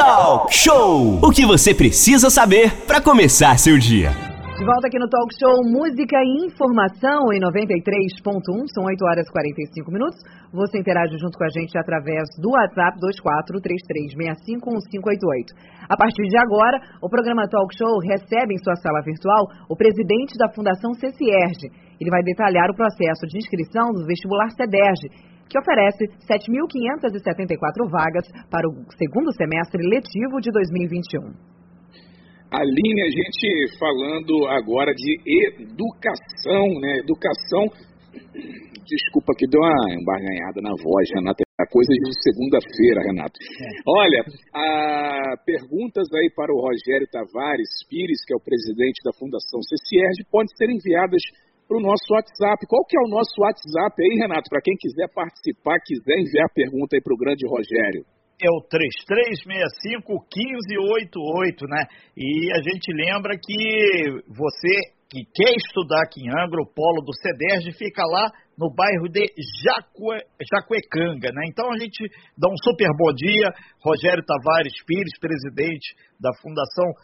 Talk Show! O que você precisa saber para começar seu dia. De volta aqui no Talk Show Música e Informação em 93.1, são 8 horas e 45 minutos. Você interage junto com a gente através do WhatsApp 2433651588. A partir de agora, o programa Talk Show recebe em sua sala virtual o presidente da Fundação CCIERG. Ele vai detalhar o processo de inscrição do vestibular CEDERG, que oferece 7.574 vagas para o segundo semestre letivo de 2021. Aline, a gente falando agora de educação, né? Educação. Desculpa que deu uma embarganhada na voz, Renata. É coisa de segunda-feira, Renato. É. Olha, a, perguntas aí para o Rogério Tavares Pires, que é o presidente da Fundação CCIERG, podem ser enviadas para o nosso WhatsApp. Qual que é o nosso WhatsApp aí, Renato? Para quem quiser participar, quiser enviar pergunta aí para o grande Rogério é o 3365-1588, né? E a gente lembra que você que quer estudar aqui em Angra, o polo do CEDERJ fica lá no bairro de Jacue, Jacuecanga, né? Então a gente dá um super bom dia, Rogério Tavares Pires, presidente da Fundação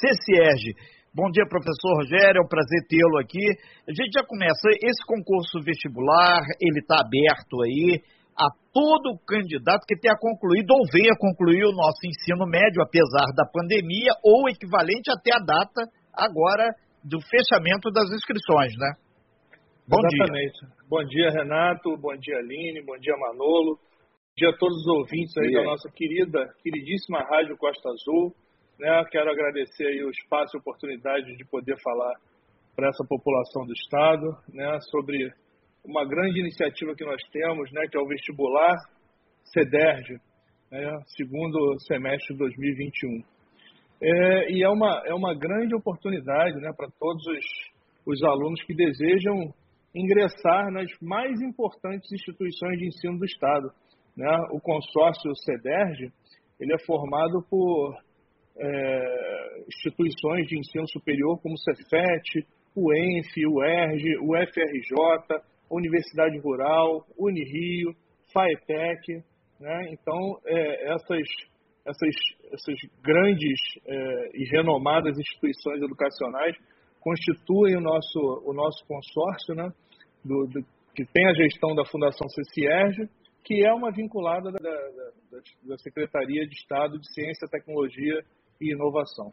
CCERG. Bom dia, professor Rogério, é um prazer tê-lo aqui. A gente já começa, esse concurso vestibular, ele está aberto aí, a todo candidato que tenha concluído ou venha concluir o nosso ensino médio, apesar da pandemia, ou equivalente até a data agora do fechamento das inscrições, né? Bom Exatamente. dia. Bom dia, Renato. Bom dia, Aline. Bom dia, Manolo. Bom dia a todos os ouvintes aí da nossa querida, queridíssima Rádio Costa Azul. Né? Quero agradecer aí o espaço e a oportunidade de poder falar para essa população do Estado né? sobre uma grande iniciativa que nós temos, né, que é o vestibular CEDERJ, né, segundo semestre de 2021. É, e é uma, é uma grande oportunidade né, para todos os, os alunos que desejam ingressar nas mais importantes instituições de ensino do Estado. Né? O consórcio CEDERJ ele é formado por é, instituições de ensino superior como o Cefet, o ENF, o ERJ, o FRJ, Universidade Rural, Unirio, FAETEC. Né? Então, é, essas, essas, essas grandes é, e renomadas instituições educacionais constituem o nosso, o nosso consórcio, né? Do, do, que tem a gestão da Fundação CCIERG, que é uma vinculada da, da, da Secretaria de Estado de Ciência, Tecnologia e Inovação.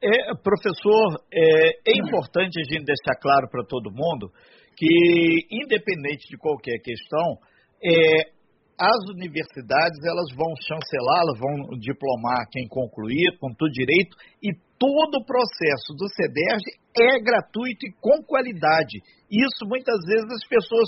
É, professor, é, é importante a gente deixar claro para todo mundo que, independente de qualquer questão, é, as universidades elas vão chancelar, elas vão diplomar quem concluir, com tudo direito, e todo o processo do CEDERJ é gratuito e com qualidade. Isso muitas vezes as pessoas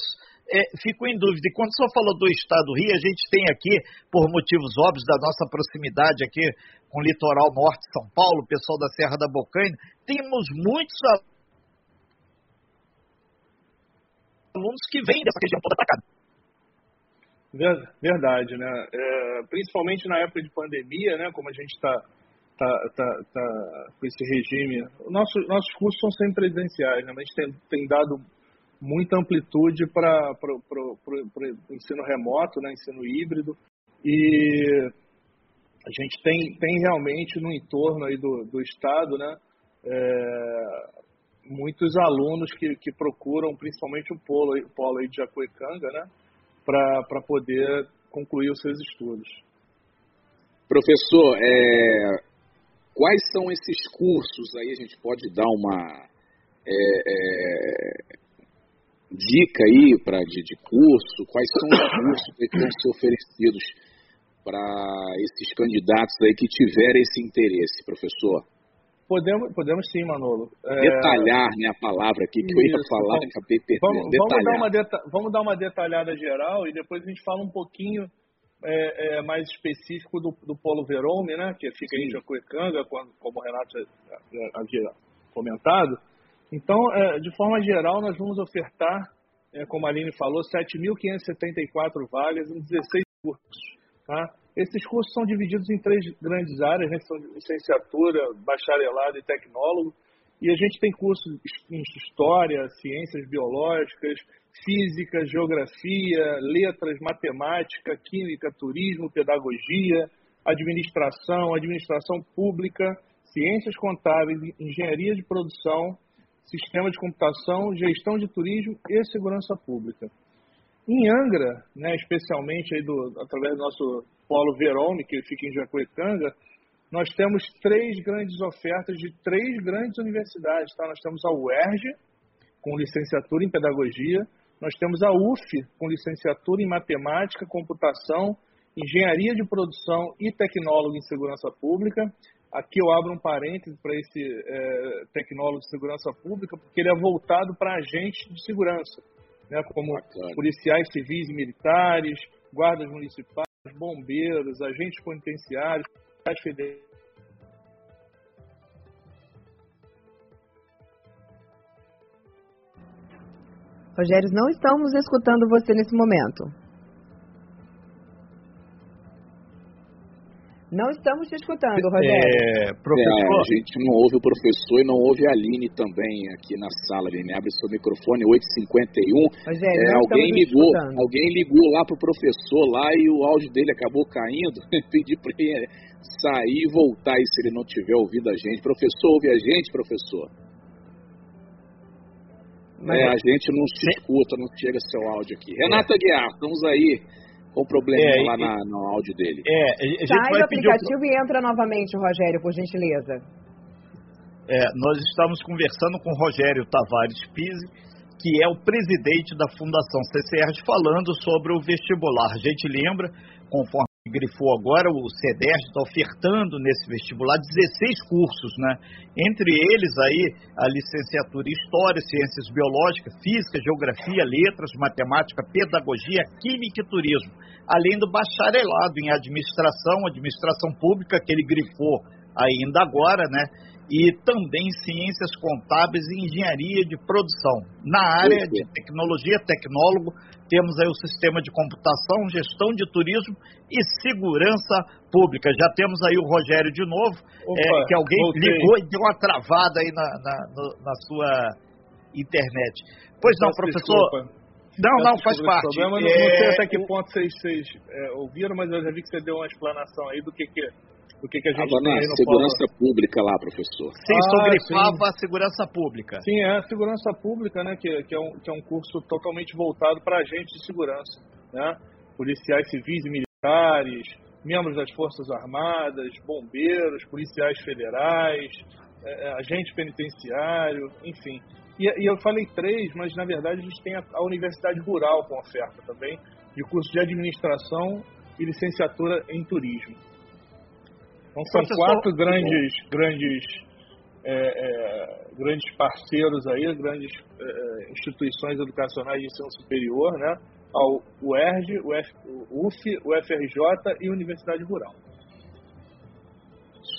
é, ficam em dúvida. E quando o senhor falou do Estado do Rio, a gente tem aqui, por motivos óbvios da nossa proximidade aqui com o litoral norte de São Paulo, o pessoal da Serra da Bocaina, temos muitos alunos que vêm dessa região toda cá. Verdade, né? É, principalmente na época de pandemia, né? Como a gente está tá, tá, tá, com esse regime. Nosso, nossos cursos são sempre presenciais, né? Mas a gente tem, tem dado muita amplitude para o ensino remoto, né? ensino híbrido. E a gente tem, tem realmente no entorno aí do, do Estado, né? É, muitos alunos que, que procuram principalmente o polo, o polo aí de Jacuecanga, né, para poder concluir os seus estudos. Professor, é, quais são esses cursos aí? A gente pode dar uma é, é, dica aí para de, de, curso? Quais são os cursos que vão ser oferecidos para esses candidatos aí que tiverem esse interesse, professor? Podemos, podemos sim, Manolo. É... Detalhar né, a palavra aqui, que Isso, eu ia falar e acabei perdendo. Vamos, vamos, dar uma deta vamos dar uma detalhada geral e depois a gente fala um pouquinho é, é, mais específico do, do Polo Verome, né, que fica sim. em Jacuecanga, como o Renato havia comentado. Então, é, de forma geral, nós vamos ofertar, é, como a Aline falou, 7.574 vagas em 16 cursos. Tá? Esses cursos são divididos em três grandes áreas, né? são licenciatura, bacharelado e tecnólogo. E a gente tem cursos em História, Ciências Biológicas, Física, Geografia, Letras, Matemática, Química, Turismo, Pedagogia, administração, administração pública, ciências contábeis, engenharia de produção, sistema de computação, gestão de turismo e segurança pública. Em Angra, né, especialmente aí do, através do nosso polo Verome, que fica em Jacuecanga, nós temos três grandes ofertas de três grandes universidades. Tá? Nós temos a UERJ, com licenciatura em pedagogia, nós temos a UF, com licenciatura em matemática, computação, engenharia de produção e tecnólogo em segurança pública. Aqui eu abro um parêntese para esse é, tecnólogo de segurança pública, porque ele é voltado para agentes de segurança, né, como Bacana. policiais civis e militares, guardas municipais, bombeiros, agentes penitenciários, federais Rogério, não estamos escutando você nesse momento. Não estamos te escutando, Rogério. É, professor... É, a gente não ouve o professor e não ouve a Aline também aqui na sala. Aline, abre seu microfone 851. Rogério, é, alguém ligou, alguém ligou lá pro professor lá e o áudio dele acabou caindo. Pedi para ele sair e voltar aí se ele não tiver ouvido a gente. Professor, ouve a gente, professor? Mas... É, a gente não se escuta, não chega seu áudio aqui. Renata Guiar, estamos aí com problema é, lá e, na, no áudio dele. É, a gente Sai vai do aplicativo e entra novamente, Rogério, por gentileza. É, nós estamos conversando com o Rogério Tavares Pise, que é o presidente da Fundação CCR, falando sobre o vestibular. A gente lembra, conforme grifou agora, o CEDERJ está ofertando nesse vestibular 16 cursos, né? Entre eles aí a licenciatura em História, Ciências Biológicas, Física, Geografia, Letras, Matemática, Pedagogia, Química e Turismo, além do bacharelado em Administração, Administração Pública, que ele grifou ainda agora, né? E também ciências contábeis e engenharia de produção. Na área de tecnologia, tecnólogo, temos aí o sistema de computação, gestão de turismo e segurança pública. Já temos aí o Rogério de novo, Opa, é, que alguém voltei. ligou e deu uma travada aí na, na, na sua internet. Pois não, professor. Desculpa. Não, não, faz parte. Problema. É... Não sei até que ponto vocês, vocês é, ouviram, mas eu já vi que você deu uma explanação aí do que, que do que, que a gente Tava tem na segurança polo. pública lá, professor. Sim, ah, sobre a segurança pública. Sim, é a segurança pública, né, que, que, é, um, que é um curso totalmente voltado para agentes de segurança, né, policiais civis e militares, membros das Forças Armadas, bombeiros, policiais federais, é, é agente penitenciário, enfim. E, e, eu falei três, mas na verdade a gente tem a, a Universidade Rural com oferta também, de curso de administração e licenciatura em turismo. Então são Professor, quatro grandes, grandes, é, é, grandes parceiros aí, grandes é, instituições educacionais de ensino superior, né? Ao UERJ, o, F, o UF, o FRJ e a Universidade Rural.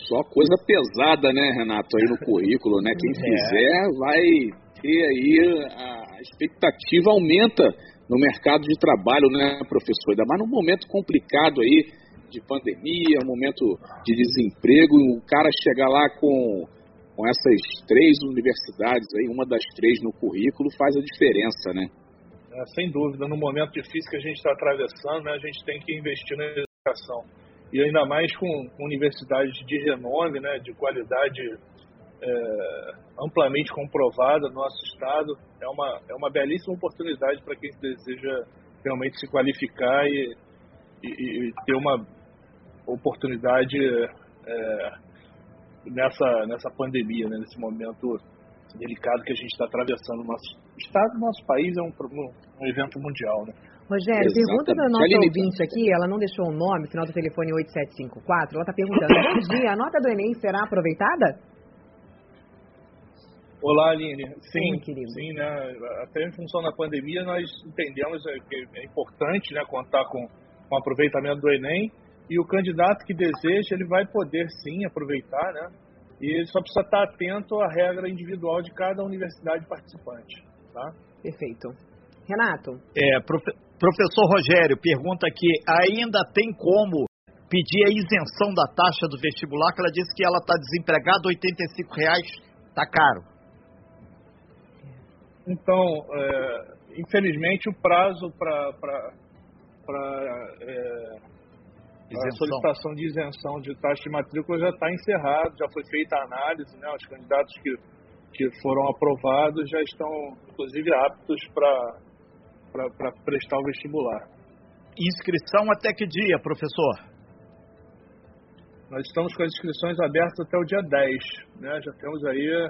Só coisa pesada, né, Renato, aí no currículo, né? Quem é. fizer vai ter aí a expectativa aumenta no mercado de trabalho, né, professor? Ainda mais num momento complicado aí de pandemia, um momento de desemprego, o cara chegar lá com, com essas três universidades aí, uma das três no currículo, faz a diferença, né? É, sem dúvida, no momento difícil que a gente está atravessando, né, a gente tem que investir na educação. E ainda mais com universidades de renome, né, de qualidade é, amplamente comprovada no nosso estado, é uma, é uma belíssima oportunidade para quem deseja realmente se qualificar e, e, e ter uma oportunidade é, nessa, nessa pandemia, né, nesse momento delicado que a gente está atravessando. Nosso estado, nosso país é um, um evento mundial. Né? Rogério, Exatamente. pergunta da nossa ouvinte aqui, ela não deixou o nome, final do telefone 8754, ela está perguntando, dia, a nota do Enem será aproveitada? Olá, Aline. Sim, sim, querido. sim né? até em função da pandemia nós entendemos que é importante né, contar com, com o aproveitamento do Enem e o candidato que deseja, ele vai poder sim aproveitar, né? E ele só precisa estar atento à regra individual de cada universidade participante, tá? Perfeito. Renato? É, profe professor Rogério pergunta aqui, ainda tem como pedir a isenção da taxa do vestibular, que ela disse que ela está desempregada, R$ reais está caro. Então, é, infelizmente, o prazo para é, Isenção. A solicitação de isenção de taxa de matrícula já está encerrada, já foi feita a análise, né? Os candidatos que, que foram aprovados já estão, inclusive, aptos para prestar o vestibular. Inscrição até que dia, professor? Nós estamos com as inscrições abertas até o dia 10. Né? Já temos aí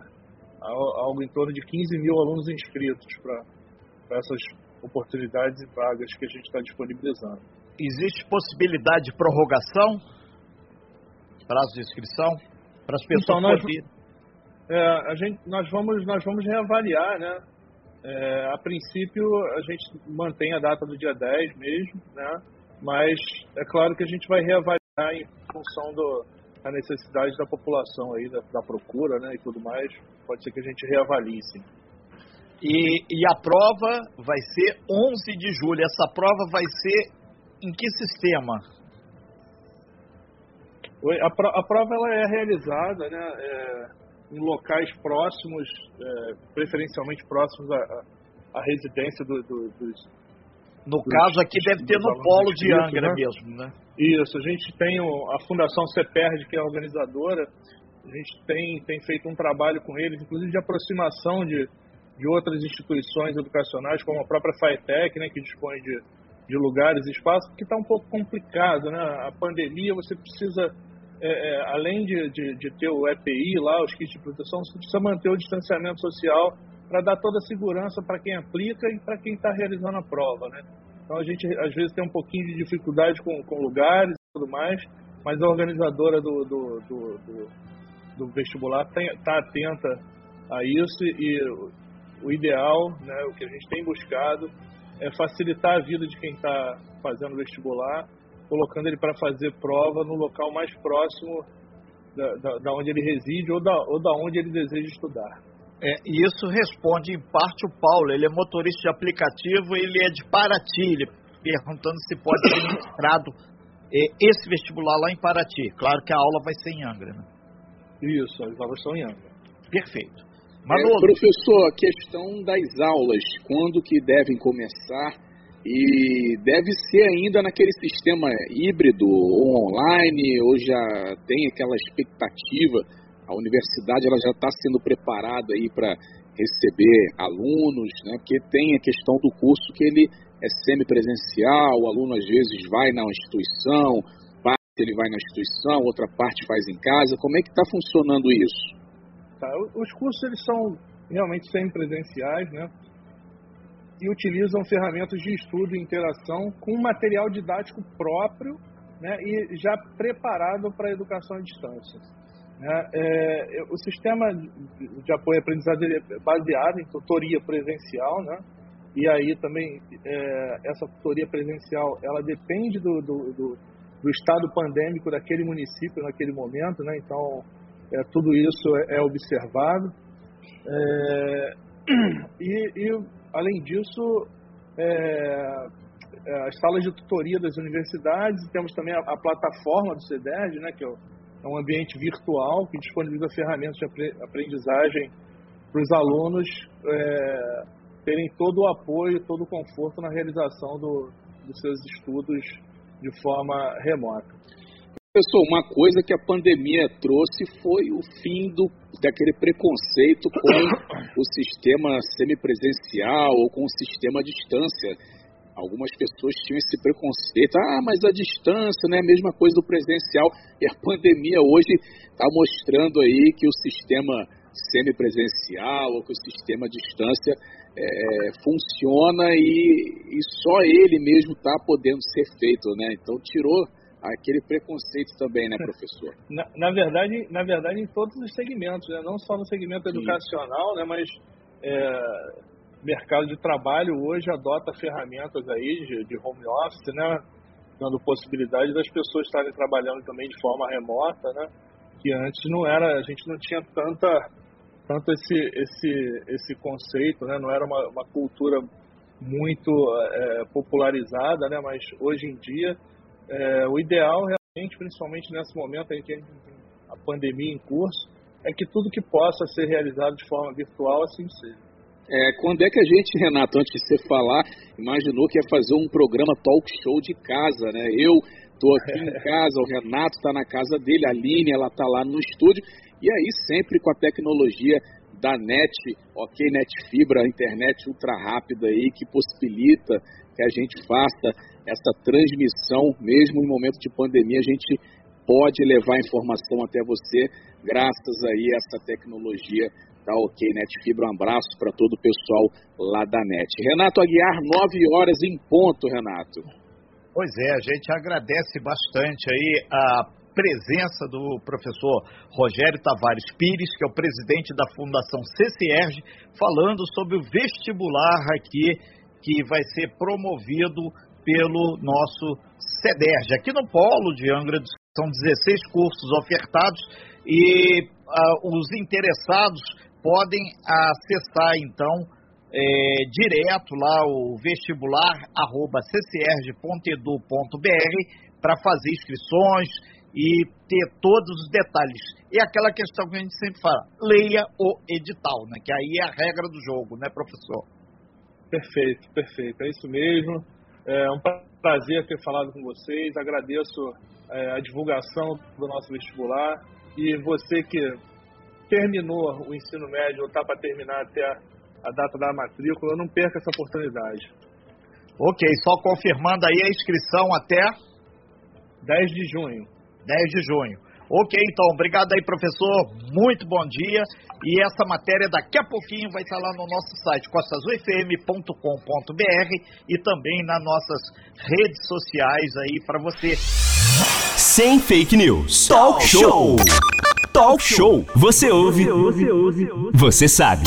algo em torno de 15 mil alunos inscritos para essas oportunidades e vagas que a gente está disponibilizando. Existe possibilidade de prorrogação? Prazo de inscrição? Para as pessoas então, nós, é, a gente, nós, vamos, nós vamos reavaliar, né? É, a princípio, a gente mantém a data do dia 10 mesmo, né? Mas é claro que a gente vai reavaliar em função do, da necessidade da população aí, da, da procura, né? E tudo mais. Pode ser que a gente reavalie, sim. E, e a prova vai ser 11 de julho. Essa prova vai ser em que sistema? A, a prova ela é realizada né, é, em locais próximos, é, preferencialmente próximos à, à residência do, do, dos. No dos, caso aqui deve ter no polo de Angra né? mesmo, né? Isso, a gente tem a Fundação CEPERD, que é a organizadora, a gente tem, tem feito um trabalho com eles, inclusive de aproximação de, de outras instituições educacionais, como a própria FAETEC, né, que dispõe de, de lugares e espaços, porque está um pouco complicado, né? A pandemia, você precisa, é, é, além de, de, de, ter o EPI lá, os kits de proteção, você precisa manter o distanciamento social para dar toda a segurança para quem aplica e para quem está realizando a prova, né? Então a gente às vezes tem um pouquinho de dificuldade com, com lugares e tudo mais, mas a organizadora do, do, do, do, do vestibular está atenta a isso e o ideal, né, o que a gente tem buscado é facilitar a vida de quem está fazendo vestibular, colocando ele para fazer prova no local mais próximo da, da, da, onde ele reside ou da, ou da onde ele deseja estudar. É, e isso responde em parte o Paulo, ele é motorista de aplicativo, ele é de Paraty, ele perguntando se pode ser ministrado é, esse vestibular lá em Paraty. Claro que a aula vai ser em Angra, né? Isso, as aulas são em Angra. Perfeito. Manolo. É, professor, a questão das aulas, quando que devem começar? E deve ser ainda naquele sistema híbrido ou online, ou já tem aquela expectativa, a universidade ela já está sendo preparada aí para receber alunos, né? porque tem a questão do curso que ele é semipresencial, o aluno às vezes vai na instituição, parte ele vai na instituição, outra parte faz em casa. Como é que está funcionando isso? Tá? Os cursos eles são realmente semipresenciais, né? E utilizam ferramentas de estudo e interação com material didático próprio, né? E já preparado para a educação à distância. Né? É, o sistema de apoio à aprendizagem é baseado em tutoria presencial, né? E aí também é, essa tutoria presencial ela depende do, do, do, do estado pandêmico daquele município naquele momento, né? Então é, tudo isso é, é observado. É, e, e, além disso, é, é, as salas de tutoria das universidades, temos também a, a plataforma do CEDERJ, né, que é, é um ambiente virtual que disponibiliza ferramentas de aprendizagem para os alunos é, terem todo o apoio, todo o conforto na realização do, dos seus estudos de forma remota. Professor, uma coisa que a pandemia trouxe foi o fim do, daquele preconceito com o sistema semipresencial ou com o sistema à distância. Algumas pessoas tinham esse preconceito, ah, mas a distância não é a mesma coisa do presencial. E a pandemia hoje está mostrando aí que o sistema semipresencial ou que o sistema à distância é, funciona e, e só ele mesmo está podendo ser feito, né? Então tirou aquele preconceito também, né, professor? Na, na, verdade, na verdade, em todos os segmentos, né? não só no segmento educacional, né, mas é, mercado de trabalho hoje adota ferramentas aí de, de home office, né, dando possibilidade das pessoas estarem trabalhando também de forma remota, né, que antes não era, a gente não tinha tanta tanto esse esse esse conceito, né, não era uma, uma cultura muito é, popularizada, né, mas hoje em dia é, o ideal, realmente, principalmente nesse momento em que a pandemia em curso, é que tudo que possa ser realizado de forma virtual assim seja. É, quando é que a gente, Renato, antes de você falar, imaginou que ia fazer um programa talk show de casa, né? Eu Estou aqui em casa, o Renato está na casa dele, a Aline, ela está lá no estúdio. E aí, sempre com a tecnologia da NET, ok, NET Fibra, internet ultra rápida aí, que possibilita que a gente faça essa transmissão, mesmo em momento de pandemia, a gente pode levar informação até você, graças aí a essa tecnologia da OK Net Fibra. Um abraço para todo o pessoal lá da NET. Renato Aguiar, 9 horas em ponto, Renato. Pois é, a gente agradece bastante aí a presença do professor Rogério Tavares Pires, que é o presidente da Fundação CCERG, falando sobre o vestibular aqui que vai ser promovido pelo nosso CEDERJ. Aqui no Polo de Angra são 16 cursos ofertados e uh, os interessados podem acessar então é, direto lá o vestibular arroba ccrg.edu.br para fazer inscrições e ter todos os detalhes. E aquela questão que a gente sempre fala, leia o edital, né? Que aí é a regra do jogo, né, professor? Perfeito, perfeito. É isso mesmo. É um prazer ter falado com vocês. Agradeço é, a divulgação do nosso vestibular. E você que terminou o ensino médio ou está para terminar até a data da matrícula, não perca essa oportunidade. Ok, só confirmando aí a inscrição até 10 de junho. 10 de junho. Ok, então, obrigado aí, professor. Muito bom dia. E essa matéria daqui a pouquinho vai estar lá no nosso site, costasufm.com.br e também nas nossas redes sociais aí para você. Sem fake news. Talk show. Talk show. Você ouve. Você ouve. Você sabe.